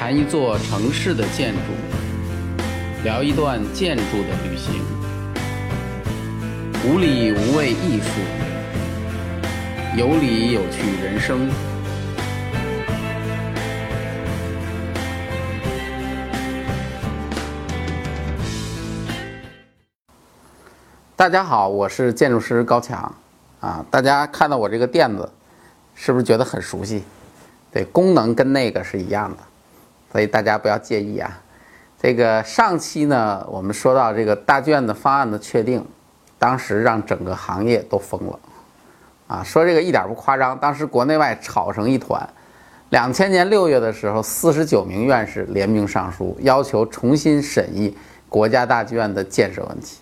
谈一座城市的建筑，聊一段建筑的旅行。无理无畏艺术，有理有趣人生。大家好，我是建筑师高强。啊，大家看到我这个垫子，是不是觉得很熟悉？对，功能跟那个是一样的，所以大家不要介意啊。这个上期呢，我们说到这个大剧院的方案的确定，当时让整个行业都疯了，啊，说这个一点不夸张，当时国内外吵成一团。两千年六月的时候，四十九名院士联名上书，要求重新审议国家大剧院的建设问题。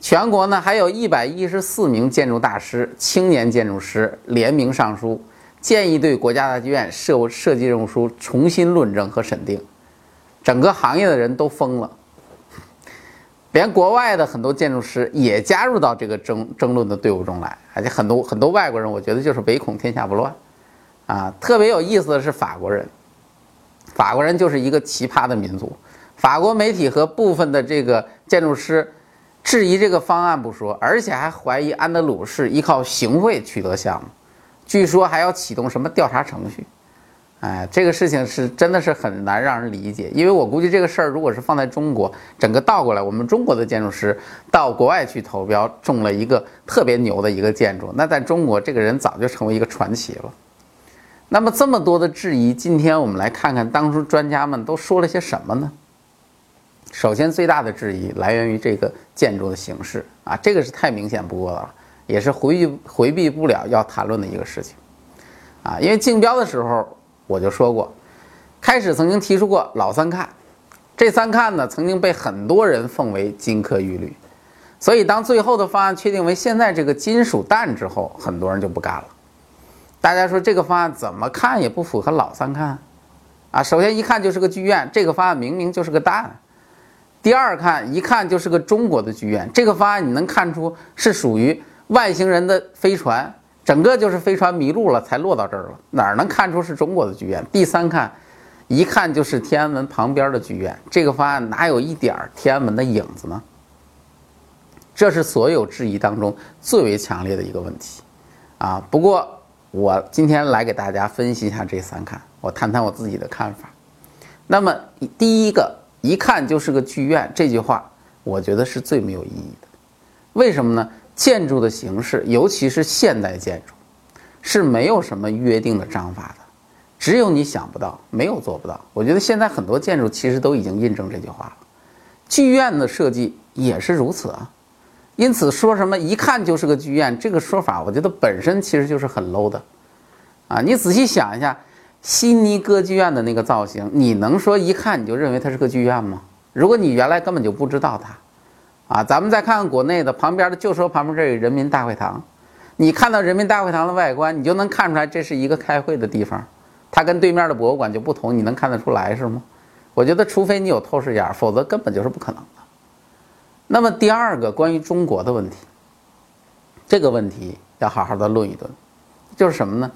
全国呢还有一百一十四名建筑大师、青年建筑师联名上书，建议对国家大剧院设设计任务书重新论证和审定。整个行业的人都疯了，连国外的很多建筑师也加入到这个争争论的队伍中来，而且很多很多外国人，我觉得就是唯恐天下不乱，啊，特别有意思的是法国人，法国人就是一个奇葩的民族，法国媒体和部分的这个建筑师。质疑这个方案不说，而且还怀疑安德鲁是依靠行贿取得项目，据说还要启动什么调查程序。哎，这个事情是真的是很难让人理解，因为我估计这个事儿如果是放在中国，整个倒过来，我们中国的建筑师到国外去投标，中了一个特别牛的一个建筑，那在中国这个人早就成为一个传奇了。那么这么多的质疑，今天我们来看看当初专家们都说了些什么呢？首先，最大的质疑来源于这个建筑的形式啊，这个是太明显不过了，也是回避回避不了要谈论的一个事情啊。因为竞标的时候我就说过，开始曾经提出过老三看，这三看呢曾经被很多人奉为金科玉律，所以当最后的方案确定为现在这个金属蛋之后，很多人就不干了。大家说这个方案怎么看也不符合老三看啊。首先一看就是个剧院，这个方案明明就是个蛋。第二看，一看就是个中国的剧院。这个方案你能看出是属于外星人的飞船，整个就是飞船迷路了才落到这儿了，哪能看出是中国的剧院？第三看，一看就是天安门旁边的剧院。这个方案哪有一点天安门的影子呢？这是所有质疑当中最为强烈的一个问题，啊！不过我今天来给大家分析一下这三看，我谈谈我自己的看法。那么第一个。一看就是个剧院，这句话我觉得是最没有意义的。为什么呢？建筑的形式，尤其是现代建筑，是没有什么约定的章法的，只有你想不到，没有做不到。我觉得现在很多建筑其实都已经印证这句话了。剧院的设计也是如此啊。因此，说什么一看就是个剧院，这个说法，我觉得本身其实就是很 low 的。啊，你仔细想一下。悉尼歌剧院的那个造型，你能说一看你就认为它是个剧院吗？如果你原来根本就不知道它，啊，咱们再看看国内的旁边的，就说旁边这有人民大会堂，你看到人民大会堂的外观，你就能看出来这是一个开会的地方，它跟对面的博物馆就不同，你能看得出来是吗？我觉得除非你有透视眼，否则根本就是不可能的。那么第二个关于中国的问题，这个问题要好好的论一论，就是什么呢？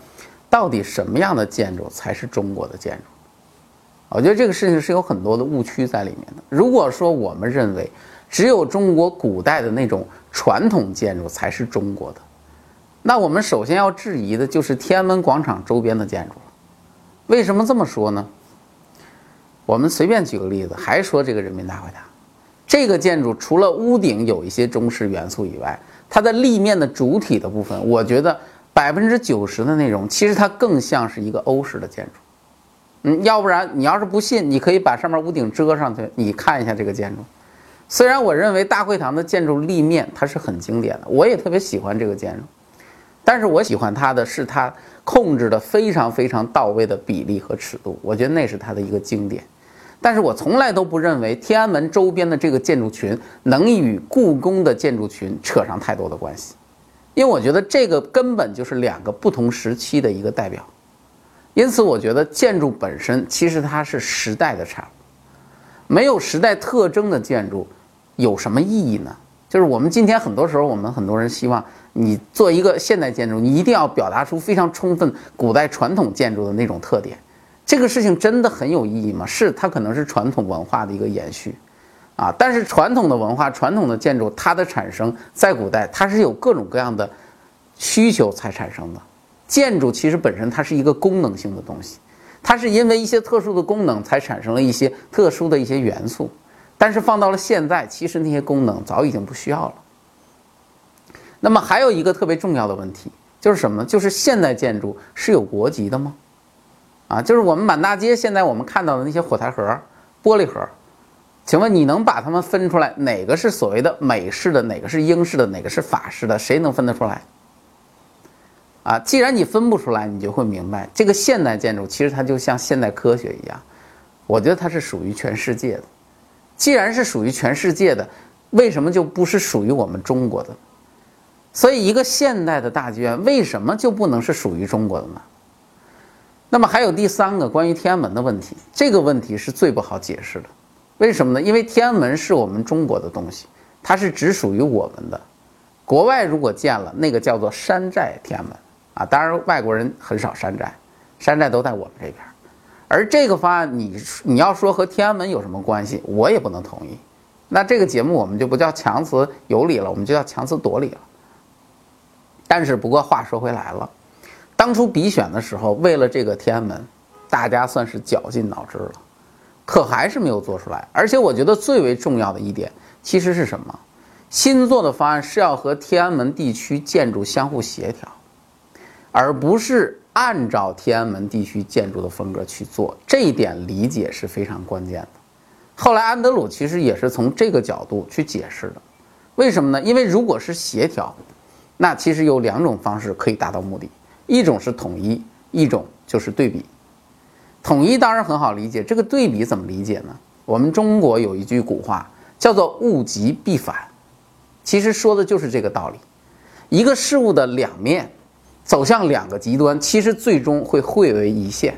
到底什么样的建筑才是中国的建筑？我觉得这个事情是有很多的误区在里面的。如果说我们认为只有中国古代的那种传统建筑才是中国的，那我们首先要质疑的就是天安门广场周边的建筑。为什么这么说呢？我们随便举个例子，还说这个人民大会堂，这个建筑除了屋顶有一些中式元素以外，它的立面的主体的部分，我觉得。百分之九十的内容，其实它更像是一个欧式的建筑。嗯，要不然你要是不信，你可以把上面屋顶遮上去，你看一下这个建筑。虽然我认为大会堂的建筑立面它是很经典的，我也特别喜欢这个建筑，但是我喜欢它的是它控制的非常非常到位的比例和尺度，我觉得那是它的一个经典。但是我从来都不认为天安门周边的这个建筑群能与故宫的建筑群扯上太多的关系。因为我觉得这个根本就是两个不同时期的一个代表，因此我觉得建筑本身其实它是时代的产物，没有时代特征的建筑有什么意义呢？就是我们今天很多时候，我们很多人希望你做一个现代建筑，你一定要表达出非常充分古代传统建筑的那种特点，这个事情真的很有意义吗？是，它可能是传统文化的一个延续，啊，但是传统的文化、传统的建筑，它的产生在古代，它是有各种各样的需求才产生的。建筑其实本身它是一个功能性的东西，它是因为一些特殊的功能才产生了一些特殊的一些元素，但是放到了现在，其实那些功能早已经不需要了。那么还有一个特别重要的问题，就是什么呢？就是现代建筑是有国籍的吗？啊，就是我们满大街现在我们看到的那些火柴盒、玻璃盒，请问你能把它们分出来，哪个是所谓的美式的，哪个是英式的，哪个是法式的？谁能分得出来？啊，既然你分不出来，你就会明白，这个现代建筑其实它就像现代科学一样，我觉得它是属于全世界的。既然是属于全世界的，为什么就不是属于我们中国的？所以，一个现代的大剧院为什么就不能是属于中国的呢？那么还有第三个关于天安门的问题，这个问题是最不好解释的。为什么呢？因为天安门是我们中国的东西，它是只属于我们的。国外如果建了，那个叫做山寨天安门啊。当然，外国人很少山寨，山寨都在我们这边。而这个方案，你你要说和天安门有什么关系，我也不能同意。那这个节目我们就不叫强词有理了，我们就叫强词夺理了。但是，不过话说回来了，当初比选的时候，为了这个天安门，大家算是绞尽脑汁了，可还是没有做出来。而且，我觉得最为重要的一点，其实是什么？新做的方案是要和天安门地区建筑相互协调，而不是按照天安门地区建筑的风格去做。这一点理解是非常关键的。后来，安德鲁其实也是从这个角度去解释的。为什么呢？因为如果是协调。那其实有两种方式可以达到目的，一种是统一，一种就是对比。统一当然很好理解，这个对比怎么理解呢？我们中国有一句古话叫做“物极必反”，其实说的就是这个道理。一个事物的两面走向两个极端，其实最终会汇为一线，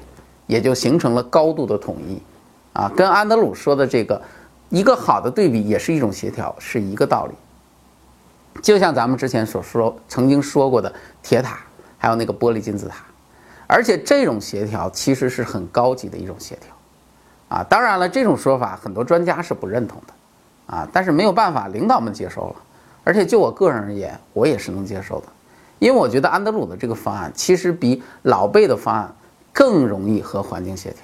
也就形成了高度的统一。啊，跟安德鲁说的这个一个好的对比也是一种协调，是一个道理。就像咱们之前所说、曾经说过的铁塔，还有那个玻璃金字塔，而且这种协调其实是很高级的一种协调，啊，当然了，这种说法很多专家是不认同的，啊，但是没有办法，领导们接受了，而且就我个人而言，我也是能接受的，因为我觉得安德鲁的这个方案其实比老贝的方案更容易和环境协调。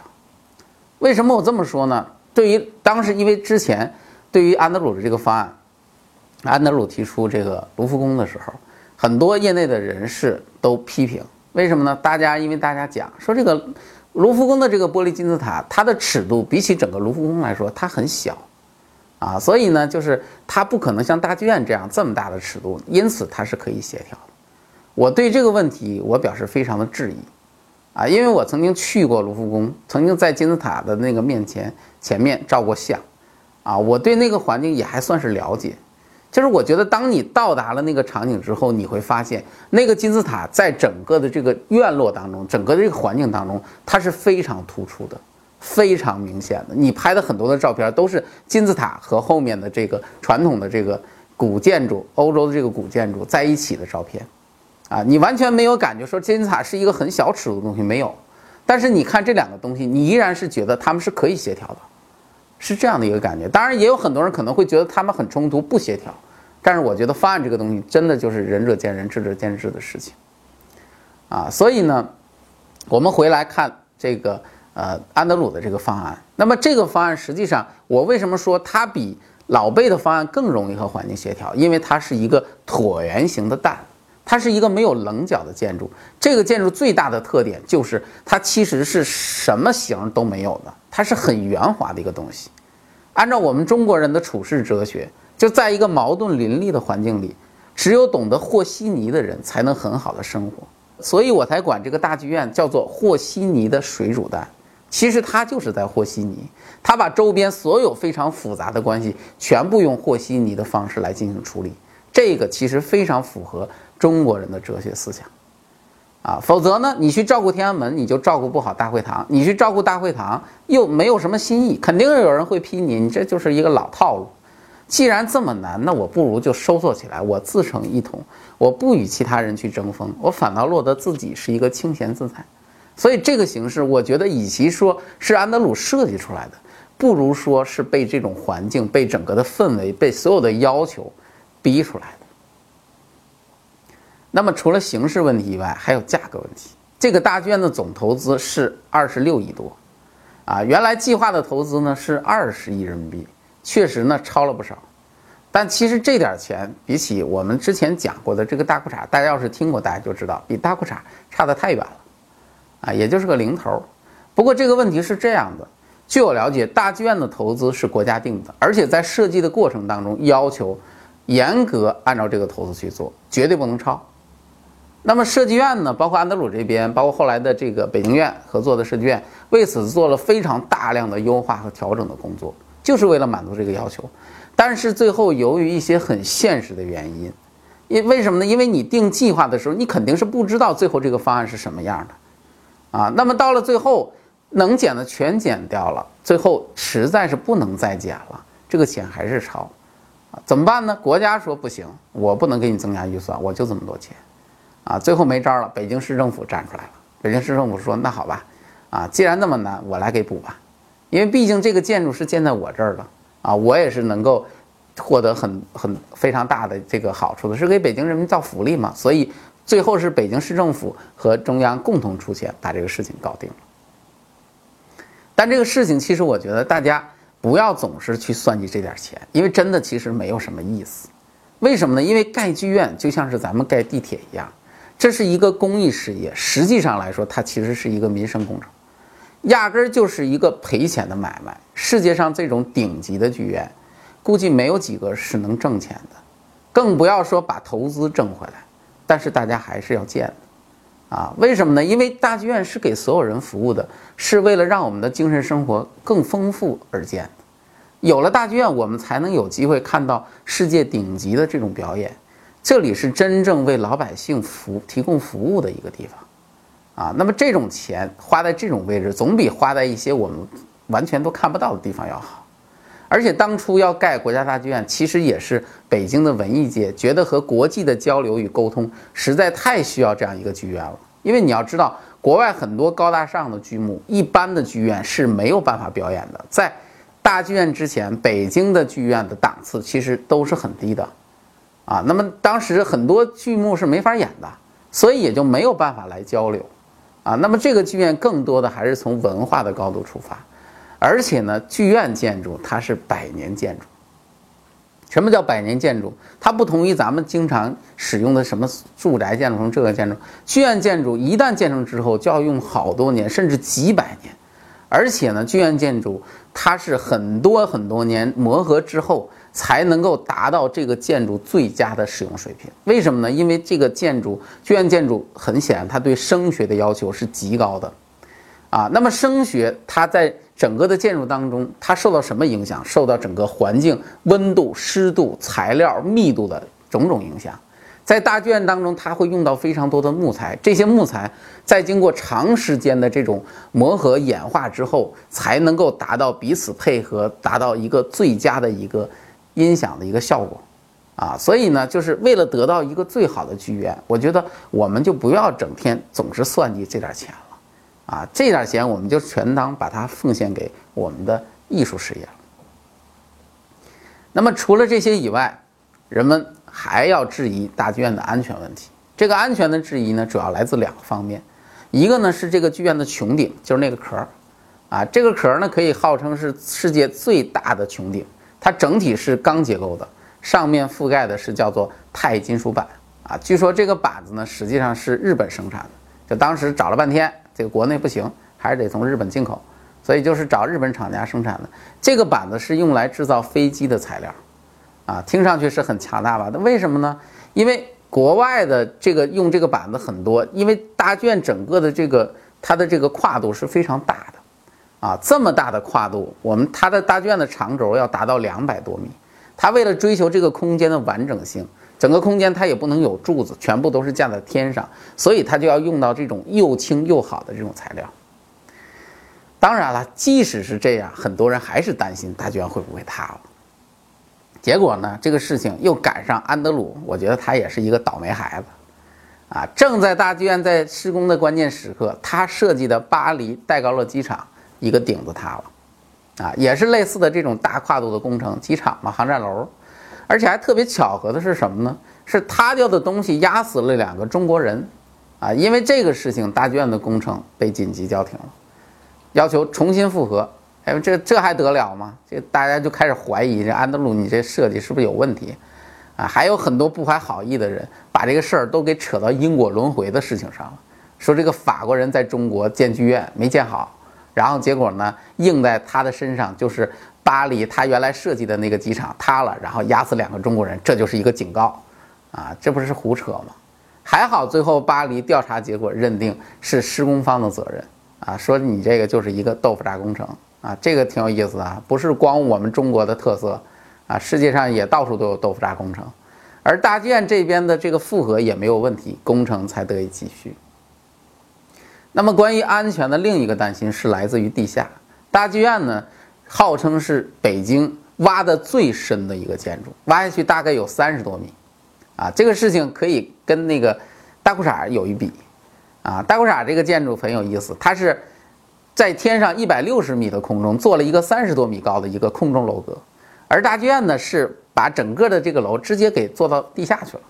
为什么我这么说呢？对于当时，因为之前对于安德鲁的这个方案。安德鲁提出这个卢浮宫的时候，很多业内的人士都批评，为什么呢？大家因为大家讲说这个卢浮宫的这个玻璃金字塔，它的尺度比起整个卢浮宫来说，它很小，啊，所以呢，就是它不可能像大剧院这样这么大的尺度，因此它是可以协调的。我对这个问题我表示非常的质疑，啊，因为我曾经去过卢浮宫，曾经在金字塔的那个面前前面照过相，啊，我对那个环境也还算是了解。就是我觉得，当你到达了那个场景之后，你会发现那个金字塔在整个的这个院落当中，整个的这个环境当中，它是非常突出的，非常明显的。你拍的很多的照片都是金字塔和后面的这个传统的这个古建筑，欧洲的这个古建筑在一起的照片，啊，你完全没有感觉说金字塔是一个很小尺度的东西，没有。但是你看这两个东西，你依然是觉得它们是可以协调的，是这样的一个感觉。当然，也有很多人可能会觉得它们很冲突，不协调。但是我觉得方案这个东西真的就是仁者见仁，智者见智的事情，啊，所以呢，我们回来看这个呃安德鲁的这个方案。那么这个方案实际上，我为什么说它比老贝的方案更容易和环境协调？因为它是一个椭圆形的蛋，它是一个没有棱角的建筑。这个建筑最大的特点就是它其实是什么形都没有的，它是很圆滑的一个东西。按照我们中国人的处世哲学。就在一个矛盾林立的环境里，只有懂得和稀泥的人才能很好的生活，所以我才管这个大剧院叫做和稀泥的水煮蛋。其实它就是在和稀泥，它把周边所有非常复杂的关系全部用和稀泥的方式来进行处理。这个其实非常符合中国人的哲学思想，啊，否则呢，你去照顾天安门，你就照顾不好大会堂；你去照顾大会堂，又没有什么新意，肯定有人会批你，你这就是一个老套路。既然这么难，那我不如就收缩起来，我自成一统，我不与其他人去争锋，我反倒落得自己是一个清闲自在，所以这个形式，我觉得与其说是安德鲁设计出来的，不如说是被这种环境、被整个的氛围、被所有的要求逼出来的。那么除了形式问题以外，还有价格问题。这个大剧院的总投资是二十六亿多，啊，原来计划的投资呢是二十亿人民币，确实呢超了不少。但其实这点钱比起我们之前讲过的这个大裤衩，大家要是听过，大家就知道比大裤衩差得太远了，啊，也就是个零头。不过这个问题是这样的，据我了解，大剧院的投资是国家定的，而且在设计的过程当中要求严格按照这个投资去做，绝对不能超。那么设计院呢，包括安德鲁这边，包括后来的这个北京院合作的设计院，为此做了非常大量的优化和调整的工作，就是为了满足这个要求。但是最后由于一些很现实的原因，因为什么呢？因为你定计划的时候，你肯定是不知道最后这个方案是什么样的，啊，那么到了最后能减的全减掉了，最后实在是不能再减了，这个钱还是超，啊，怎么办呢？国家说不行，我不能给你增加预算，我就这么多钱，啊，最后没招了，北京市政府站出来了，北京市政府说那好吧，啊，既然那么难，我来给补吧，因为毕竟这个建筑是建在我这儿的。啊，我也是能够获得很很非常大的这个好处的，是给北京人民造福利嘛。所以最后是北京市政府和中央共同出钱把这个事情搞定了。但这个事情其实我觉得大家不要总是去算计这点钱，因为真的其实没有什么意思。为什么呢？因为盖剧院就像是咱们盖地铁一样，这是一个公益事业，实际上来说它其实是一个民生工程。压根儿就是一个赔钱的买卖。世界上这种顶级的剧院，估计没有几个是能挣钱的，更不要说把投资挣回来。但是大家还是要建的，啊，为什么呢？因为大剧院是给所有人服务的，是为了让我们的精神生活更丰富而建。有了大剧院，我们才能有机会看到世界顶级的这种表演。这里是真正为老百姓服提供服务的一个地方。啊，那么这种钱花在这种位置，总比花在一些我们完全都看不到的地方要好。而且当初要盖国家大剧院，其实也是北京的文艺界觉得和国际的交流与沟通实在太需要这样一个剧院了。因为你要知道，国外很多高大上的剧目，一般的剧院是没有办法表演的。在大剧院之前，北京的剧院的档次其实都是很低的。啊，那么当时很多剧目是没法演的，所以也就没有办法来交流。啊，那么这个剧院更多的还是从文化的高度出发，而且呢，剧院建筑它是百年建筑。什么叫百年建筑？它不同于咱们经常使用的什么住宅建筑，成这个建筑，剧院建筑一旦建成之后就要用好多年，甚至几百年。而且呢，剧院建筑它是很多很多年磨合之后。才能够达到这个建筑最佳的使用水平。为什么呢？因为这个建筑剧院建筑很显然，它对声学的要求是极高的，啊，那么声学它在整个的建筑当中，它受到什么影响？受到整个环境温度、湿度、材料密度的种种影响。在大剧院当中，它会用到非常多的木材，这些木材在经过长时间的这种磨合演化之后，才能够达到彼此配合，达到一个最佳的一个。音响的一个效果，啊，所以呢，就是为了得到一个最好的剧院，我觉得我们就不要整天总是算计这点钱了，啊，这点钱我们就全当把它奉献给我们的艺术事业了。那么除了这些以外，人们还要质疑大剧院的安全问题。这个安全的质疑呢，主要来自两个方面，一个呢是这个剧院的穹顶，就是那个壳，啊，这个壳呢可以号称是世界最大的穹顶。它整体是钢结构的，上面覆盖的是叫做钛金属板啊。据说这个板子呢，实际上是日本生产的，就当时找了半天，这个国内不行，还是得从日本进口，所以就是找日本厂家生产的。这个板子是用来制造飞机的材料，啊，听上去是很强大吧？那为什么呢？因为国外的这个用这个板子很多，因为大剧院整个的这个它的这个跨度是非常大的。啊，这么大的跨度，我们它的大剧院的长轴要达到两百多米。它为了追求这个空间的完整性，整个空间它也不能有柱子，全部都是架在天上，所以它就要用到这种又轻又好的这种材料。当然了，即使是这样，很多人还是担心大剧院会不会塌了。结果呢，这个事情又赶上安德鲁，我觉得他也是一个倒霉孩子。啊，正在大剧院在施工的关键时刻，他设计的巴黎戴高乐机场一个顶子塌了，啊，也是类似的这种大跨度的工程，机场嘛，航站楼，而且还特别巧合的是什么呢？是塌掉的东西压死了两个中国人，啊，因为这个事情，大剧院的工程被紧急叫停了，要求重新复核。哎，这这还得了吗？这大家就开始怀疑这安德鲁，你这设计是不是有问题？啊，还有很多不怀好意的人把这个事儿都给扯到因果轮回的事情上了，说这个法国人在中国建剧院没建好，然后结果呢，印在他的身上就是巴黎他原来设计的那个机场塌了，然后压死两个中国人，这就是一个警告，啊，这不是胡扯吗？还好最后巴黎调查结果认定是施工方的责任，啊，说你这个就是一个豆腐渣工程，啊，这个挺有意思的，不是光我们中国的特色。啊，世界上也到处都有豆腐渣工程，而大剧院这边的这个复核也没有问题，工程才得以继续。那么关于安全的另一个担心是来自于地下。大剧院呢，号称是北京挖的最深的一个建筑，挖下去大概有三十多米。啊，这个事情可以跟那个大裤衩有一比。啊，大裤衩这个建筑很有意思，它是在天上一百六十米的空中做了一个三十多米高的一个空中楼阁。而大剧院呢，是把整个的这个楼直接给做到地下去了，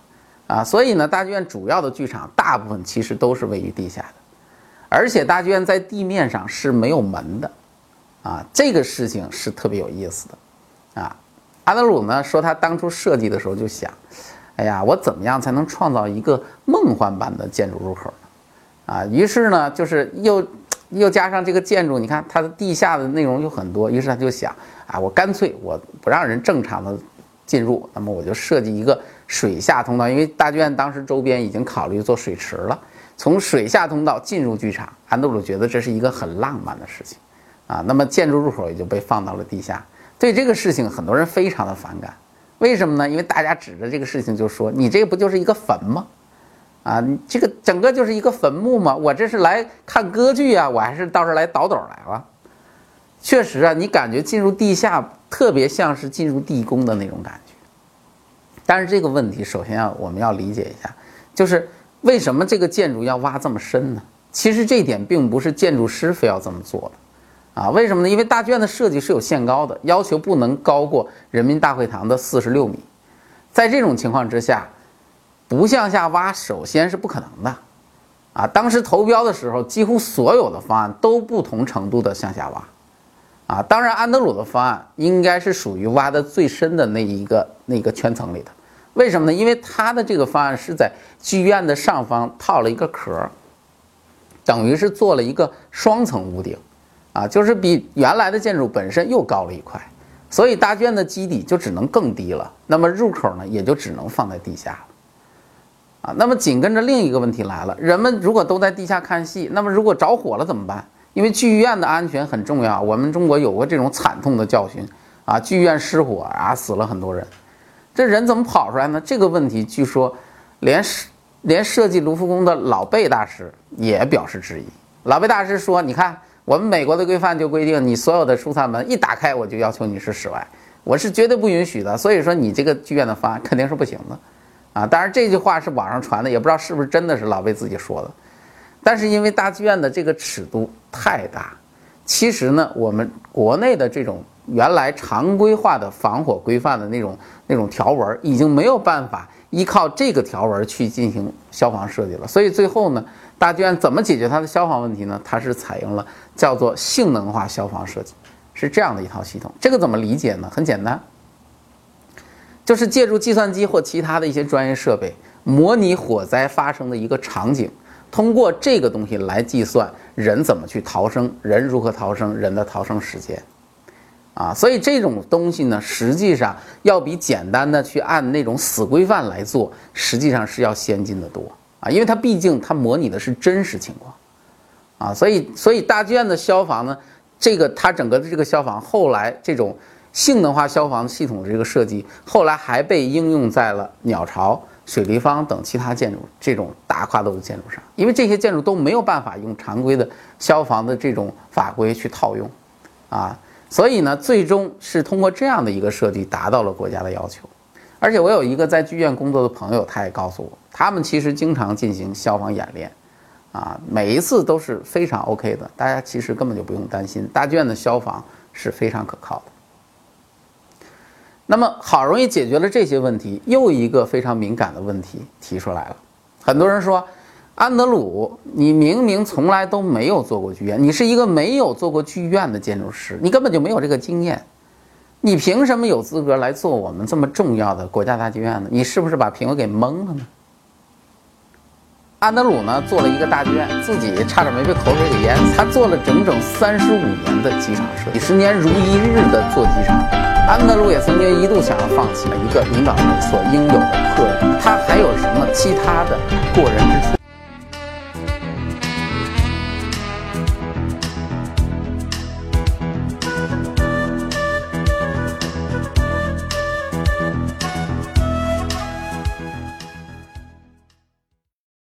啊，所以呢，大剧院主要的剧场大部分其实都是位于地下的，而且大剧院在地面上是没有门的，啊，这个事情是特别有意思的，啊，阿德鲁呢说他当初设计的时候就想，哎呀，我怎么样才能创造一个梦幻般的建筑入口呢？啊，于是呢，就是又又加上这个建筑，你看它的地下的内容有很多，于是他就想。啊，我干脆我不让人正常的进入，那么我就设计一个水下通道，因为大剧院当时周边已经考虑做水池了，从水下通道进入剧场。安德鲁觉得这是一个很浪漫的事情，啊，那么建筑入口也就被放到了地下。对这个事情，很多人非常的反感，为什么呢？因为大家指着这个事情就说：“你这不就是一个坟吗？啊，你这个整个就是一个坟墓嘛？我这是来看歌剧啊，我还是到这来倒斗来了。”确实啊，你感觉进入地下特别像是进入地宫的那种感觉。但是这个问题，首先要我们要理解一下，就是为什么这个建筑要挖这么深呢？其实这一点并不是建筑师非要这么做的，啊，为什么呢？因为大剧院的设计是有限高的，要求不能高过人民大会堂的四十六米。在这种情况之下，不向下挖，首先是不可能的。啊，当时投标的时候，几乎所有的方案都不同程度的向下挖。啊，当然，安德鲁的方案应该是属于挖的最深的那一个那个圈层里的。为什么呢？因为他的这个方案是在剧院的上方套了一个壳，等于是做了一个双层屋顶，啊，就是比原来的建筑本身又高了一块，所以大剧院的基底就只能更低了。那么入口呢，也就只能放在地下了。啊，那么紧跟着另一个问题来了：人们如果都在地下看戏，那么如果着火了怎么办？因为剧院的安全很重要，我们中国有过这种惨痛的教训啊，剧院失火啊，死了很多人，这人怎么跑出来呢？这个问题据说，连设连设计卢浮宫的老贝大师也表示质疑。老贝大师说：“你看，我们美国的规范就规定，你所有的出舱门一打开，我就要求你是室外，我是绝对不允许的。所以说，你这个剧院的方案肯定是不行的，啊，当然这句话是网上传的，也不知道是不是真的是老贝自己说的。”但是因为大剧院的这个尺度太大，其实呢，我们国内的这种原来常规化的防火规范的那种那种条文，已经没有办法依靠这个条文去进行消防设计了。所以最后呢，大剧院怎么解决它的消防问题呢？它是采用了叫做性能化消防设计，是这样的一套系统。这个怎么理解呢？很简单，就是借助计算机或其他的一些专业设备，模拟火灾发生的一个场景。通过这个东西来计算人怎么去逃生，人如何逃生，人的逃生时间，啊，所以这种东西呢，实际上要比简单的去按那种死规范来做，实际上是要先进的多啊，因为它毕竟它模拟的是真实情况，啊，所以所以大剧院的消防呢，这个它整个的这个消防后来这种性能化消防系统的这个设计，后来还被应用在了鸟巢。水立方等其他建筑这种大跨度的建筑上，因为这些建筑都没有办法用常规的消防的这种法规去套用，啊，所以呢，最终是通过这样的一个设计达到了国家的要求。而且我有一个在剧院工作的朋友，他也告诉我，他们其实经常进行消防演练，啊，每一次都是非常 OK 的，大家其实根本就不用担心，大剧院的消防是非常可靠的。那么好容易解决了这些问题，又一个非常敏感的问题提出来了，很多人说。安德鲁，你明明从来都没有做过剧院，你是一个没有做过剧院的建筑师，你根本就没有这个经验，你凭什么有资格来做我们这么重要的国家大剧院呢？你是不是把评委给蒙了呢？安德鲁呢，做了一个大剧院，自己差点没被口水给淹死。他做了整整三十五年的机场设计，十年如一日的做机场。安德鲁也曾经一度想要放弃了一个领导人所应有的特质，他还有什么其他的过人之处？